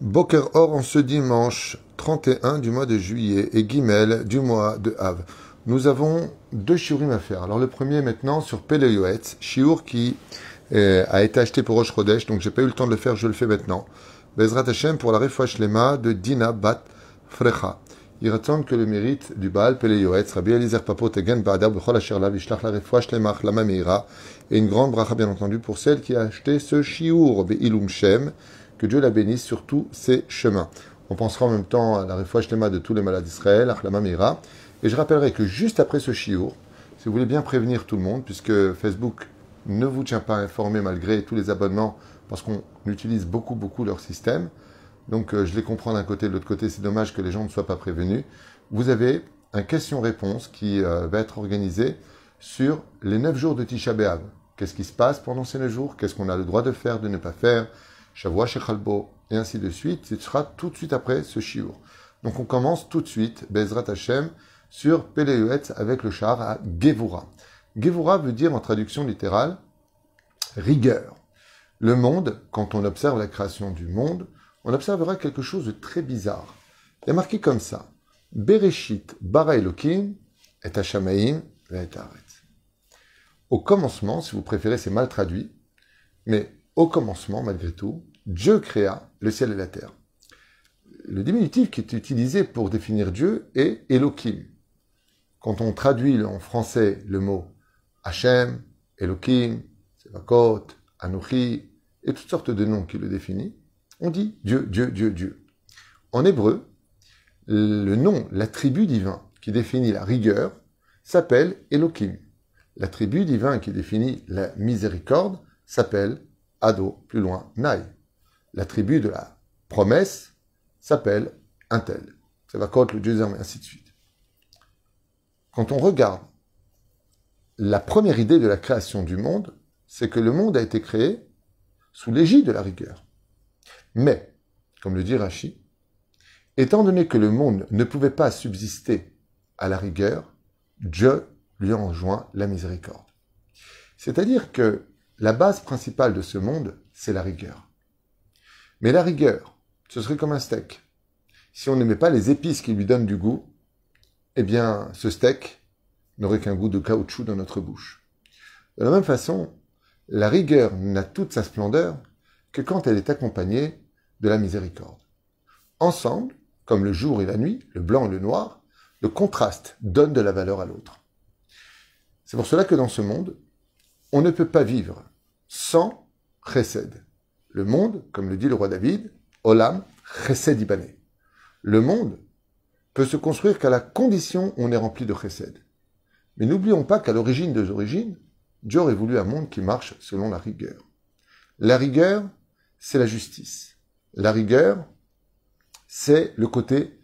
Boker Or en ce dimanche 31 du mois de juillet et Gimel du mois de Av. Nous avons deux shiurim à faire. Alors le premier maintenant sur Peleyoetz, shiur qui euh, a été acheté pour Rosh Chodesh, donc j'ai pas eu le temps de le faire, je le fais maintenant. Bezrat Hashem pour la refouach lema de Dina Bat Frecha. Il attend que le mérite du Baal Peleyoetz, Rabbi Eliezer Papo Tegen Ba'adar B'chol Asher La Vishlach La refouach lema et une grande bracha bien entendu pour celle qui a acheté ce shiur Be'ilum Shem, que Dieu la bénisse sur tous ses chemins. On pensera en même temps à la refouach lema de tous les malades d'Israël, Achlama Meira, et je rappellerai que juste après ce shiur, si vous voulez bien prévenir tout le monde, puisque Facebook ne vous tient pas informé malgré tous les abonnements, parce qu'on utilise beaucoup, beaucoup leur système. Donc euh, je les comprends d'un côté, de l'autre côté, c'est dommage que les gens ne soient pas prévenus. Vous avez un question-réponse qui euh, va être organisé sur les 9 jours de Tisha B'Av. Qu'est-ce qui se passe pendant ces 9 jours? Qu'est-ce qu'on a le droit de faire, de ne pas faire? Shavua Shechalbo, et ainsi de suite. Ce sera tout de suite après ce shiur. Donc on commence tout de suite, Bezrat Hashem, sur Peleuetz avec le char à Gevura. Gevura veut dire en traduction littérale rigueur. Le monde, quand on observe la création du monde, on observera quelque chose de très bizarre. Il a marqué comme ça Bereshit bara et Hashamaim et Au commencement, si vous préférez, c'est mal traduit, mais au commencement, malgré tout, Dieu créa le ciel et la terre. Le diminutif qui est utilisé pour définir Dieu est Elohim. Quand on traduit en français le mot Hachem, Elohim, Sevakot, Anochi, et toutes sortes de noms qui le définissent, on dit Dieu, Dieu, Dieu, Dieu. En hébreu, le nom, l'attribut divin qui définit la rigueur, s'appelle Elohim. L'attribut divin qui définit la miséricorde s'appelle Ado, plus loin, Nai. L'attribut de la promesse s'appelle un tel. Sevakot, le Dieu des ainsi de suite. Quand on regarde la première idée de la création du monde, c'est que le monde a été créé sous l'égide de la rigueur. Mais, comme le dit Rachi, étant donné que le monde ne pouvait pas subsister à la rigueur, Dieu lui enjoint la miséricorde. C'est-à-dire que la base principale de ce monde, c'est la rigueur. Mais la rigueur, ce serait comme un steak. Si on n'aimait pas les épices qui lui donnent du goût, eh bien, ce steak n'aurait qu'un goût de caoutchouc dans notre bouche. De la même façon, la rigueur n'a toute sa splendeur que quand elle est accompagnée de la miséricorde. Ensemble, comme le jour et la nuit, le blanc et le noir, le contraste donne de la valeur à l'autre. C'est pour cela que dans ce monde, on ne peut pas vivre sans chesed. Le monde, comme le dit le roi David, Olam chesed ibané. Le monde peut se construire qu'à la condition on est rempli de chesed. Mais n'oublions pas qu'à l'origine des origines, Dieu aurait voulu un monde qui marche selon la rigueur. La rigueur, c'est la justice. La rigueur, c'est le côté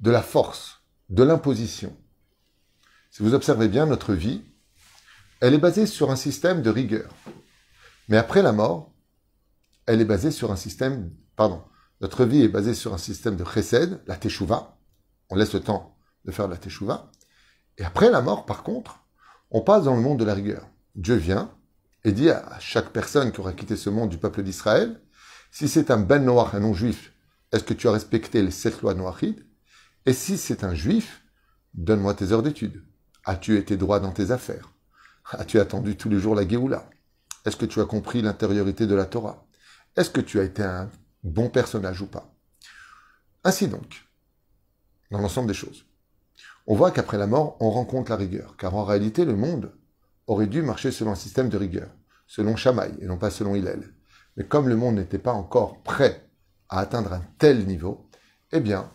de la force, de l'imposition. Si vous observez bien notre vie, elle est basée sur un système de rigueur. Mais après la mort, elle est basée sur un système, pardon, notre vie est basée sur un système de chesed, la teshuva, on laisse le temps de faire la teshuva. Et après la mort, par contre, on passe dans le monde de la rigueur. Dieu vient et dit à chaque personne qui aura quitté ce monde du peuple d'Israël, si c'est un ben noir, un non-juif, est-ce que tu as respecté les sept lois noachides? Et si c'est un juif, donne-moi tes heures d'études. As-tu été droit dans tes affaires? As-tu attendu tous les jours la Géoula? Est-ce que tu as compris l'intériorité de la Torah? Est-ce que tu as été un bon personnage ou pas? Ainsi donc, dans l'ensemble des choses. On voit qu'après la mort, on rencontre la rigueur, car en réalité, le monde aurait dû marcher selon un système de rigueur, selon Shamaï et non pas selon Hillel. Mais comme le monde n'était pas encore prêt à atteindre un tel niveau, eh bien,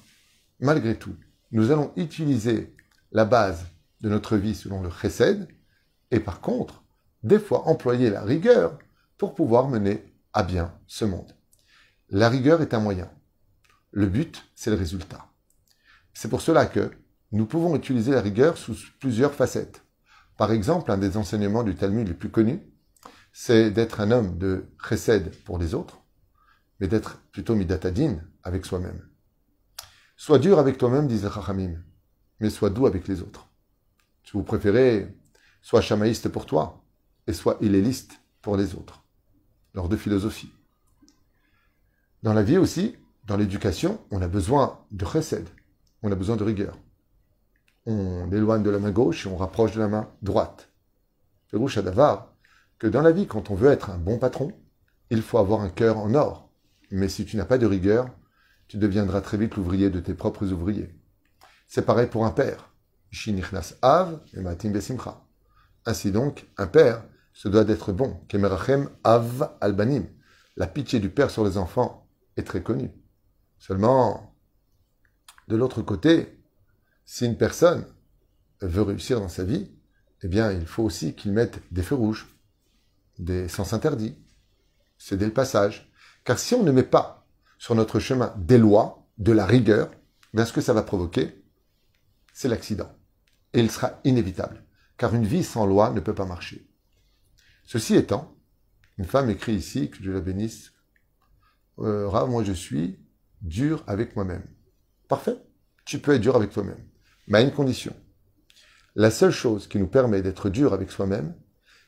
malgré tout, nous allons utiliser la base de notre vie selon le chesed, et par contre, des fois employer la rigueur pour pouvoir mener à bien ce monde. La rigueur est un moyen. Le but, c'est le résultat. C'est pour cela que nous pouvons utiliser la rigueur sous plusieurs facettes. Par exemple, un des enseignements du Talmud les plus connus, c'est d'être un homme de chesed pour les autres, mais d'être plutôt midatadin avec soi-même. Sois dur avec toi-même, disait Chachamim, mais sois doux avec les autres. Si vous préférez, sois chamaïste pour toi et sois hilléliste pour les autres. Lors de philosophie. Dans la vie aussi, dans l'éducation, on a besoin de chesed, on a besoin de rigueur. On éloigne de la main gauche et on rapproche de la main droite. à d'avoir que dans la vie, quand on veut être un bon patron, il faut avoir un cœur en or. Mais si tu n'as pas de rigueur, tu deviendras très vite l'ouvrier de tes propres ouvriers. C'est pareil pour un père. besimcha. Ainsi donc, un père se doit d'être bon. Kemerachem av albanim. La pitié du père sur les enfants est très connue. Seulement, de l'autre côté, si une personne veut réussir dans sa vie, eh bien, il faut aussi qu'il mette des feux rouges, des sens interdits, céder le passage. Car si on ne met pas sur notre chemin des lois, de la rigueur, bien ce que ça va provoquer, c'est l'accident. Et il sera inévitable. Car une vie sans loi ne peut pas marcher. Ceci étant, une femme écrit ici, que Dieu la bénisse, euh, moi je suis dur avec moi-même. Parfait, tu peux être dur avec toi-même, mais à une condition. La seule chose qui nous permet d'être dur avec soi-même,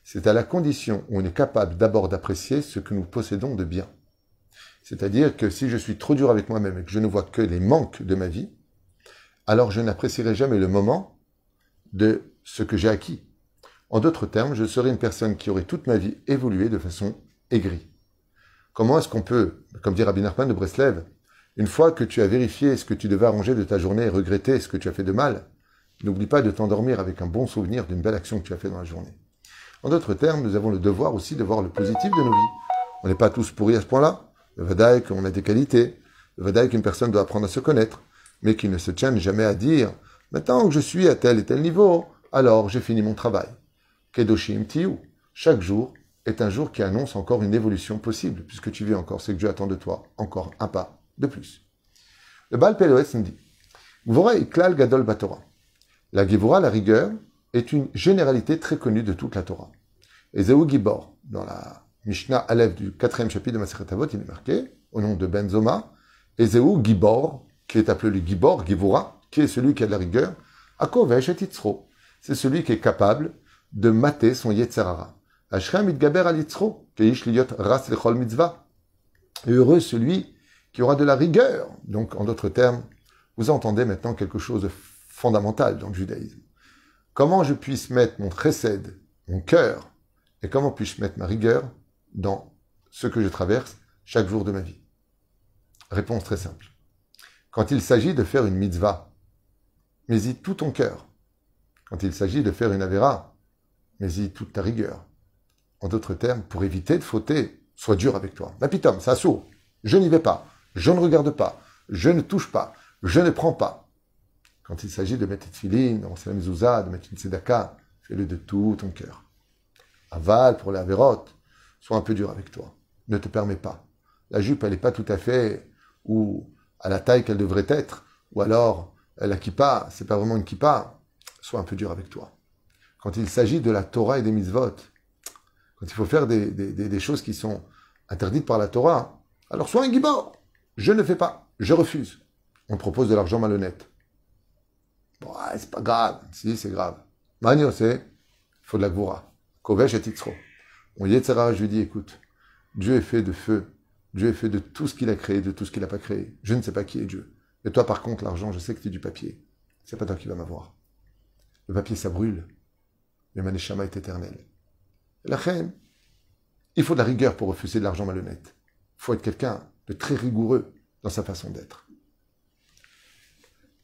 c'est à la condition où on est capable d'abord d'apprécier ce que nous possédons de bien. C'est-à-dire que si je suis trop dur avec moi-même et que je ne vois que les manques de ma vie, alors je n'apprécierai jamais le moment de ce que j'ai acquis. En d'autres termes, je serai une personne qui aurait toute ma vie évolué de façon aigrie. Comment est-ce qu'on peut, comme dit Rabbi Nachman de Breslev, une fois que tu as vérifié ce que tu devais arranger de ta journée et regretter ce que tu as fait de mal, n'oublie pas de t'endormir avec un bon souvenir d'une belle action que tu as fait dans la journée. En d'autres termes, nous avons le devoir aussi de voir le positif de nos vies. On n'est pas tous pourris à ce point-là. Le Vadaï, qu'on a des qualités. Le Vadaï, qu'une personne doit apprendre à se connaître, mais qui ne se tienne jamais à dire Maintenant que je suis à tel et tel niveau, alors j'ai fini mon travail. Kedoshim Tiyu. Chaque jour est un jour qui annonce encore une évolution possible, puisque tu vis encore ce que Dieu attend de toi, encore un pas de plus. Le Baal Peloès nous dit Iklal Gadol Batora. La Givora, la rigueur, est une généralité très connue de toute la Torah. Et Gibor, dans la Mishnah Aleph du quatrième chapitre de Maseret Avot, il est marqué, au nom de Benzoma, et Zéou Gibor, qui est appelé le Gibor, Givora, qui est celui qui a de la rigueur, Akovesh et C'est celui qui est capable de mater son Yetzerara. Mitzvah. Heureux celui qui aura de la rigueur. Donc, en d'autres termes, vous entendez maintenant quelque chose de fondamental dans le judaïsme. Comment je puisse mettre mon chesed, mon cœur, et comment puis-je mettre ma rigueur dans ce que je traverse chaque jour de ma vie? Réponse très simple. Quand il s'agit de faire une mitzvah, mets-y tout ton cœur. Quand il s'agit de faire une avéra, mets-y toute ta rigueur. En d'autres termes, pour éviter de fauter, sois dur avec toi. Mapitom, ça sourd. Je n'y vais pas. Je ne regarde pas. Je ne touche pas. Je ne prends pas. Quand il s'agit de mettre une filine, de mezouza, de mettre une sedaka, fais-le de tout ton cœur. Aval, pour la vérote, sois un peu dur avec toi. Ne te permets pas. La jupe, elle n'est pas tout à fait ou à la taille qu'elle devrait être, ou alors la kippa, c'est pas vraiment une kippa. Sois un peu dur avec toi. Quand il s'agit de la Torah et des mitzvot, quand il faut faire des, choses qui sont interdites par la Torah, alors sois un gibor. Je ne fais pas. Je refuse. On propose de l'argent malhonnête. Bon, c'est pas grave. Si, c'est grave. Magno, c'est, il faut de la goura. Kovesh et Titzro. On Yetzera, je lui dis, écoute, Dieu est fait de feu. Dieu est fait de tout ce qu'il a créé, de tout ce qu'il n'a pas créé. Je ne sais pas qui est Dieu. Et toi, par contre, l'argent, je sais que tu es du papier. C'est pas toi qui vas m'avoir. Le papier, ça brûle. Le Maneshama est éternel. La reine, il faut de la rigueur pour refuser de l'argent malhonnête. Il faut être quelqu'un de très rigoureux dans sa façon d'être.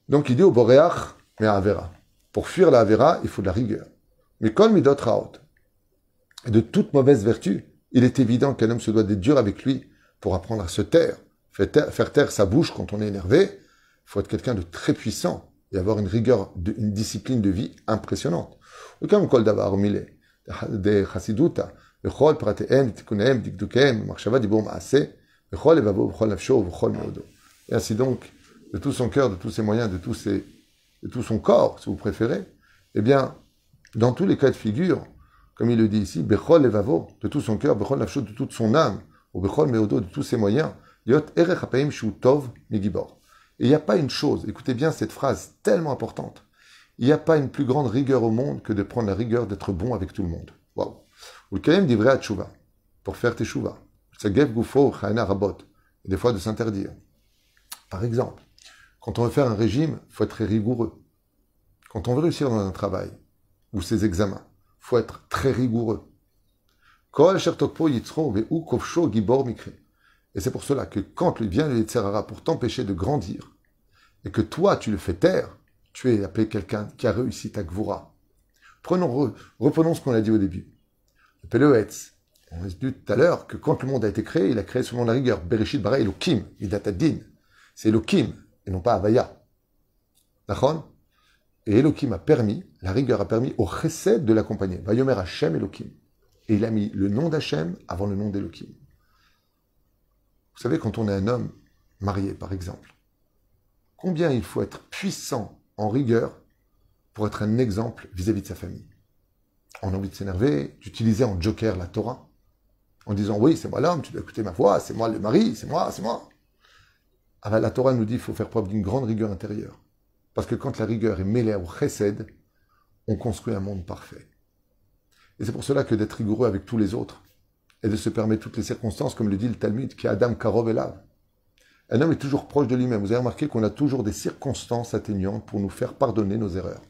Donc il dit au Boréach, mais à Avera. Pour fuir la Avera, il faut de la rigueur. Mais comme il raot, et de toute mauvaise vertu, il est évident qu'un homme se doit d'être dur avec lui pour apprendre à se taire, faire taire sa bouche quand on est énervé. Il faut être quelqu'un de très puissant et avoir une rigueur, une discipline de vie impressionnante. Et ainsi donc, de tout son cœur, de tous ses moyens, de, tout son corps, si vous préférez, eh bien, dans tous les cas de figure, comme il le dit ici, de tout son cœur, de toute son âme, ou de tous ses moyens, il n'y a pas une chose, écoutez bien cette phrase tellement importante, il n'y a pas une plus grande rigueur au monde que de prendre la rigueur d'être bon avec tout le monde. Waouh. Ou le dit vrai à pour faire tes chouva. Gufo Rabot. Et des fois de s'interdire. Par exemple, quand on veut faire un régime, il faut être très rigoureux. Quand on veut réussir dans un travail ou ses examens, il faut être très rigoureux. Et c'est pour cela que quand vient le Yitzhara pour t'empêcher de grandir, et que toi tu le fais taire, tu es appelé quelqu'un qui a réussi ta gvura. Prenons, reprenons ce qu'on a dit au début. Le Peloetz, on a dit tout à l'heure que quand le monde a été créé, il a créé selon la rigueur. Bereshit bara Elohim, Idatadin. C'est Elohim, et non pas Avaya. D'accord? Et Elohim a permis, la rigueur a permis au chesed de l'accompagner. Vayomer Hashem Elohim. Et il a mis le nom d'Hachem avant le nom d'Elohim. Vous savez, quand on est un homme marié, par exemple, combien il faut être puissant en rigueur pour être un exemple vis-à-vis de sa famille. On a envie de s'énerver, d'utiliser en joker la Torah, en disant oui, c'est moi l'homme, tu dois écouter ma voix, c'est moi le mari, c'est moi, c'est moi. Ah ben, la Torah nous dit qu'il faut faire preuve d'une grande rigueur intérieure. Parce que quand la rigueur est mêlée au chesed, on construit un monde parfait. Et c'est pour cela que d'être rigoureux avec tous les autres, et de se permettre toutes les circonstances, comme le dit le Talmud, qui est Adam Karov et Un homme est toujours proche de lui-même. Vous avez remarqué qu'on a toujours des circonstances atteignantes pour nous faire pardonner nos erreurs,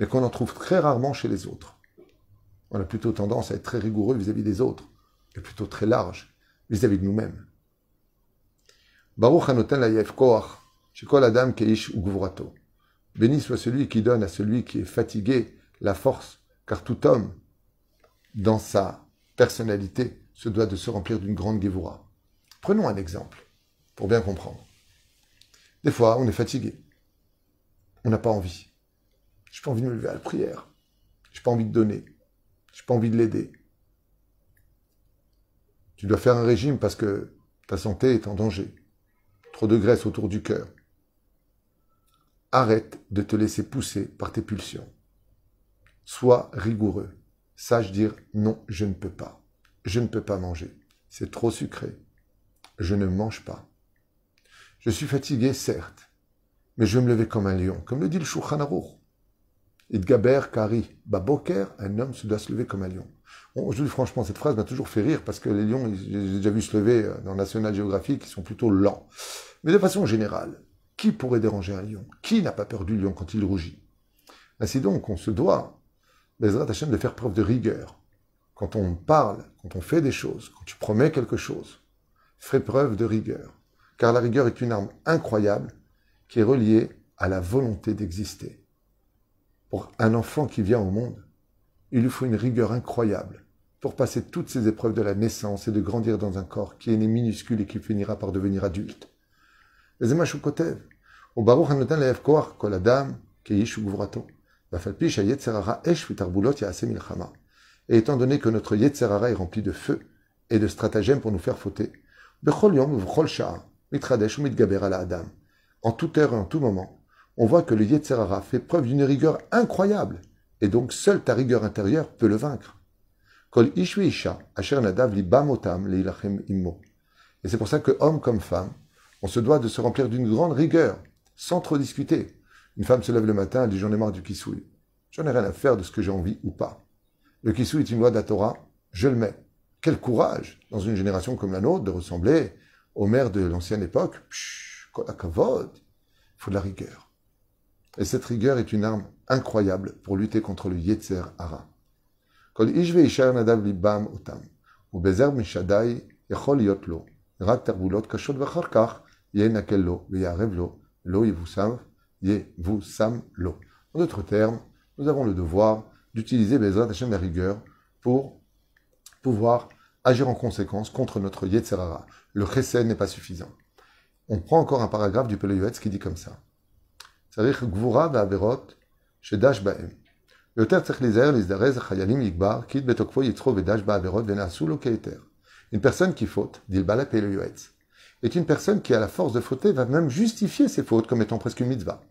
mais qu'on en trouve très rarement chez les autres. On a plutôt tendance à être très rigoureux vis-à-vis des autres, et plutôt très large vis-à-vis de nous-mêmes. Baruch Hanoten Layef Koach, Shekol Adam Keish. Béni soit celui qui donne à celui qui est fatigué la force, car tout homme, dans sa personnalité, se doit de se remplir d'une grande Gevura. Prenons un exemple, pour bien comprendre. Des fois, on est fatigué. On n'a pas envie. Je n'ai pas envie de me lever à la prière. Je n'ai pas envie de donner. Je n'ai pas envie de l'aider. Tu dois faire un régime parce que ta santé est en danger. Trop de graisse autour du cœur. Arrête de te laisser pousser par tes pulsions. Sois rigoureux. Sache dire non, je ne peux pas je ne peux pas manger. C'est trop sucré. Je ne mange pas. Je suis fatigué, certes, mais je vais me lever comme un lion, comme le dit le Shulchan. Idgaber Kari, Baboker, un homme se doit se lever comme un lion. Bon, je dis franchement, cette phrase m'a toujours fait rire parce que les lions, j'ai déjà vu se lever euh, dans National Geographic, ils sont plutôt lents. Mais de façon générale, qui pourrait déranger un lion? Qui n'a pas peur du lion quand il rougit? Ainsi donc, on se doit, Bezrat Hashem, de faire preuve de rigueur quand on parle, quand on fait des choses, quand tu promets quelque chose, fais preuve de rigueur. Car la rigueur est une arme incroyable qui est reliée à la volonté d'exister. Pour un enfant qui vient au monde, il lui faut une rigueur incroyable pour passer toutes ces épreuves de la naissance et de grandir dans un corps qui est né minuscule et qui finira par devenir adulte. Les au baruch kol adam esh et étant donné que notre Yetzerara est rempli de feu et de stratagèmes pour nous faire fauter, en toute heure et en tout moment, on voit que le Yetzerara fait preuve d'une rigueur incroyable, et donc seule ta rigueur intérieure peut le vaincre. Et c'est pour ça que, homme comme femme, on se doit de se remplir d'une grande rigueur, sans trop discuter. Une femme se lève le matin, elle dit j'en ai marre du kisouille. J'en ai rien à faire de ce que j'ai envie ou pas. Le kissou est une loi de la Torah, je le mets. Quel courage, dans une génération comme la nôtre, de ressembler au maire de l'ancienne époque. Il faut de la rigueur. Et cette rigueur est une arme incroyable pour lutter contre le Yetzer Hara. En d'autres termes, nous avons le devoir d'utiliser Bezrat Hashem la rigueur pour pouvoir agir en conséquence contre notre Yetzerara. Le Chesed n'est pas suffisant. On prend encore un paragraphe du Peleyuetz qui dit comme ça. C'est-à-dire Gvura ve'averot shedash ba'em. Une personne qui faute, dit le est une personne qui, à la force de fauter, va même justifier ses fautes comme étant presque une mitzvah.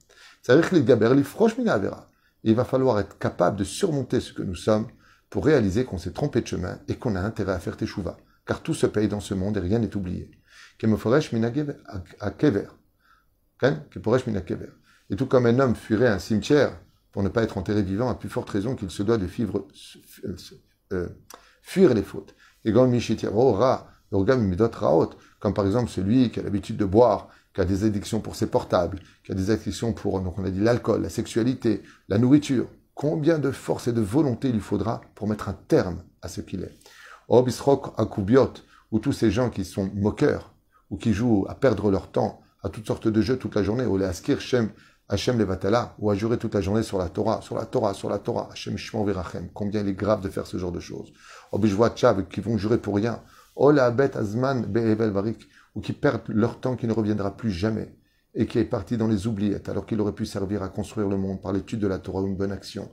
Il va falloir être capable de surmonter ce que nous sommes pour réaliser qu'on s'est trompé de chemin et qu'on a intérêt à faire teshuva, car tout se paye dans ce monde et rien n'est oublié. Et tout comme un homme fuirait un cimetière pour ne pas être enterré vivant, à plus forte raison qu'il se doit de euh, fuir les fautes. Et comme par exemple celui qui a l'habitude de boire, qui a des addictions pour ses portables, qui a des addictions pour, donc on a dit l'alcool, la sexualité, la nourriture, combien de force et de volonté il faudra pour mettre un terme à ce qu'il est. Obisrok Akubiot, ou tous ces gens qui sont moqueurs, ou qui jouent à perdre leur temps à toutes sortes de jeux toute la journée, ou les Askir Shem Hachem Levatala, ou à jurer toute la journée sur la Torah, sur la Torah, sur la Torah, Hachem Shimon Virachem. Combien il est grave de faire ce genre de choses. Tchav, qui vont jurer pour rien. Ola Abet Azman Be'evel Varik, ou qui perdent leur temps qui ne reviendra plus jamais et qui est parti dans les oubliettes alors qu'il aurait pu servir à construire le monde par l'étude de la Torah ou une bonne action.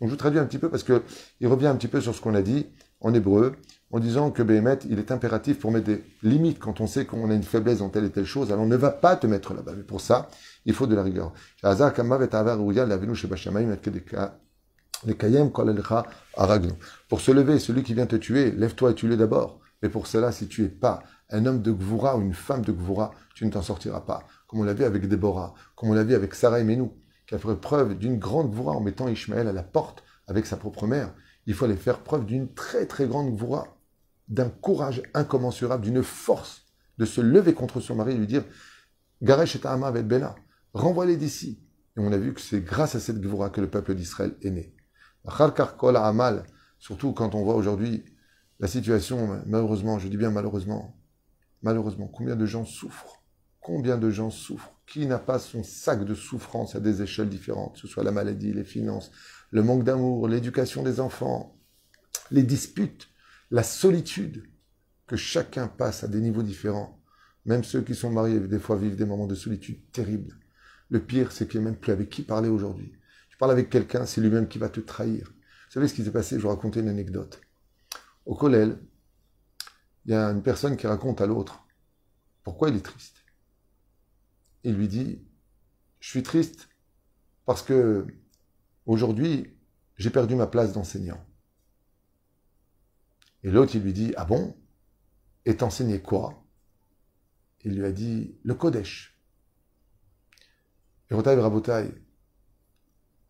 Donc je traduis un petit peu parce que il revient un petit peu sur ce qu'on a dit en hébreu en disant que Béhémet, il est impératif pour mettre des limites quand on sait qu'on a une faiblesse dans telle et telle chose, alors on ne va pas te mettre là-bas. Mais pour ça, il faut de la rigueur. Pour se lever, celui qui vient te tuer, lève-toi et tue-le d'abord. Mais pour cela, si tu es pas un homme de Gvoura ou une femme de Gvoura, tu ne t'en sortiras pas. Comme on l'a vu avec Déborah, comme on l'a vu avec Sarah et Menou, qui a fait preuve d'une grande Gvoura en mettant Ishmaël à la porte avec sa propre mère. Il faut aller faire preuve d'une très très grande Gvoura, d'un courage incommensurable, d'une force de se lever contre son mari et lui dire Garesh et Ta'ama Bena, renvoie-les d'ici. Et on a vu que c'est grâce à cette Gvoura que le peuple d'Israël est né. Amal, surtout quand on voit aujourd'hui la situation, malheureusement, je dis bien malheureusement, malheureusement, combien de gens souffrent Combien de gens souffrent Qui n'a pas son sac de souffrance à des échelles différentes, que ce soit la maladie, les finances, le manque d'amour, l'éducation des enfants, les disputes, la solitude, que chacun passe à des niveaux différents. Même ceux qui sont mariés, des fois, vivent des moments de solitude terribles. Le pire, c'est qu'il n'y a même plus avec qui parler aujourd'hui parle avec quelqu'un, c'est lui-même qui va te trahir. Vous savez ce qui s'est passé? Je vous raconter une anecdote. Au Kollel, il y a une personne qui raconte à l'autre pourquoi il est triste. Il lui dit Je suis triste parce que aujourd'hui, j'ai perdu ma place d'enseignant. Et l'autre, il lui dit Ah bon? Et t'enseignais quoi Il lui a dit Le Kodesh. Et Rotaï Rabotaï,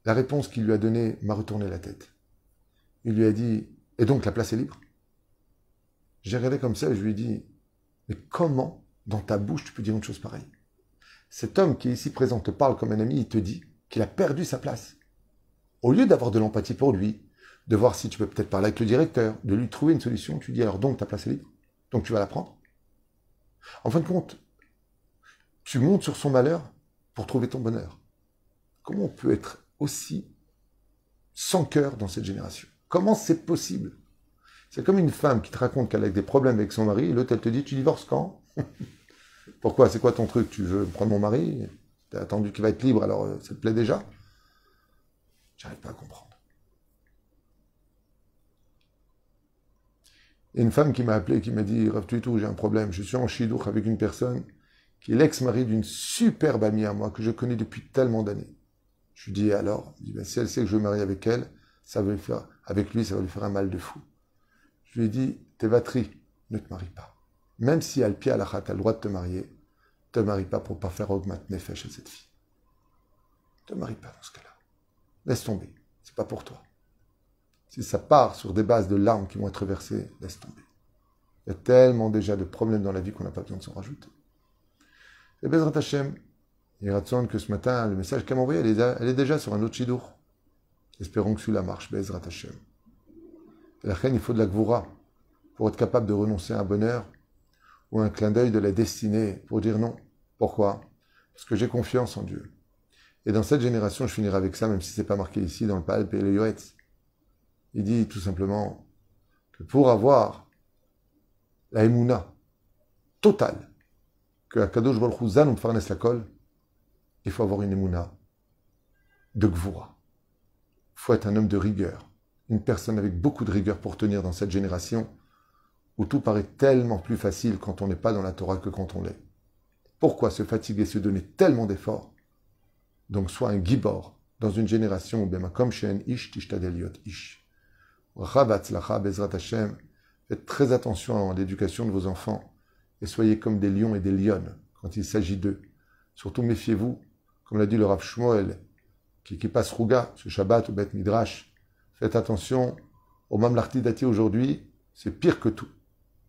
la réponse qu'il lui a donnée m'a retourné la tête. Il lui a dit Et donc la place est libre? J'ai regardé comme ça et je lui ai dit Mais comment, dans ta bouche, tu peux dire une chose pareille? Cet homme qui est ici présent te parle comme un ami, il te dit qu'il a perdu sa place. Au lieu d'avoir de l'empathie pour lui, de voir si tu peux peut-être parler avec le directeur, de lui trouver une solution, tu dis alors donc ta place est libre? Donc tu vas la prendre En fin de compte, tu montes sur son malheur pour trouver ton bonheur. Comment on peut être aussi sans cœur dans cette génération. Comment c'est possible? C'est comme une femme qui te raconte qu'elle a des problèmes avec son mari, et l'autre elle te dit tu divorces quand? Pourquoi? C'est quoi ton truc? Tu veux prendre mon mari? Tu as attendu qu'il va être libre, alors euh, ça te plaît déjà? J'arrive pas à comprendre. A une femme qui m'a appelé, qui m'a dit Rav tout, j'ai un problème. Je suis en chidouk avec une personne qui est l'ex-mari d'une superbe amie à moi que je connais depuis tellement d'années. Je lui dis alors, ben, si elle sait que je veux marier avec elle, ça va lui faire, avec lui, ça va lui faire un mal de fou. Je lui ai dit, t'es batterie, ne te marie pas. Même si elle pied à as le droit de te marier, te marie pas pour pas faire augmenter nefesh à cette fille. Te marie pas dans ce cas-là. Laisse tomber. C'est pas pour toi. Si ça part sur des bases de larmes qui vont être versées, laisse tomber. Il y a tellement déjà de problèmes dans la vie qu'on n'a pas besoin de s'en rajouter. Et Bezrat Hashem, il raconte que ce matin, le message qu'elle m'a envoyé, elle est, déjà sur un autre chidour. Espérons que celui-là marche, Bezrat Hashem. La reine, il faut de la gvoura pour être capable de renoncer à un bonheur ou un clin d'œil de la destinée pour dire non. Pourquoi? Parce que j'ai confiance en Dieu. Et dans cette génération, je finirai avec ça, même si c'est pas marqué ici dans le Palp et le Yoetz. Il dit tout simplement que pour avoir la émouna totale, que Akadosh Baruch Hu Zan la colle, il faut avoir une émouna de gvoura. Il faut être un homme de rigueur, une personne avec beaucoup de rigueur pour tenir dans cette génération où tout paraît tellement plus facile quand on n'est pas dans la Torah que quand on l'est. Pourquoi se fatiguer, se donner tellement d'efforts? Donc sois un gibor dans une génération où comme shen ish tishtadeliot ish. bezrat Hashem. Faites très attention à l'éducation de vos enfants et soyez comme des lions et des lionnes quand il s'agit d'eux. Surtout méfiez-vous comme l'a dit le Rav Shmuel, qui, qui passe Rouga, ce Shabbat ou Beth Midrash. Faites attention, au Mamlarti Dati aujourd'hui, c'est pire que tout.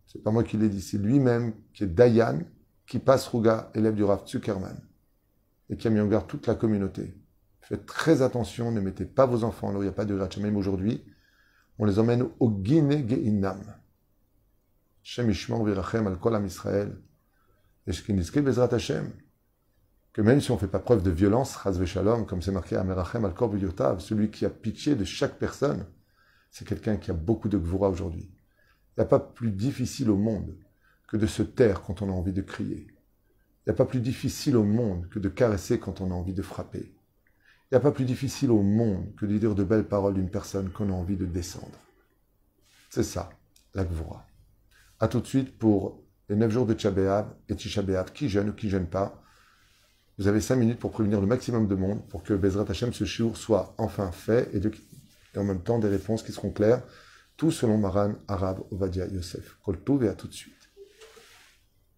C'est pas moi qui l'ai dit, c'est lui-même qui est Dayan, qui passe Rouga, élève du Rav Zuckerman, et qui a mis en garde toute la communauté. Faites très attention, ne mettez pas vos enfants là où il n'y a pas de Même aujourd'hui. On les emmène au Guinée Geinam. Shem Virachem al Kolam Israël. Et Bezrat Hashem. Que même si on ne fait pas preuve de violence, Shalom, comme c'est marqué à Merachem al Yotav, celui qui a pitié de chaque personne, c'est quelqu'un qui a beaucoup de gvura aujourd'hui. Il n'y a pas plus difficile au monde que de se taire quand on a envie de crier. Il n'y a pas plus difficile au monde que de caresser quand on a envie de frapper. Il n'y a pas plus difficile au monde que de dire de belles paroles d'une personne qu'on a envie de descendre. C'est ça, la gvura. A tout de suite pour les 9 jours de Tchabéab et Tisha qui jeûne ou qui jeûne pas. Vous avez 5 minutes pour prévenir le maximum de monde pour que Bezrat Hashem, ce shiur, soit enfin fait et, en même temps des réponses qui seront claires tout selon Maran Arabe Ovadia Yosef. Koltouv et à tout de suite.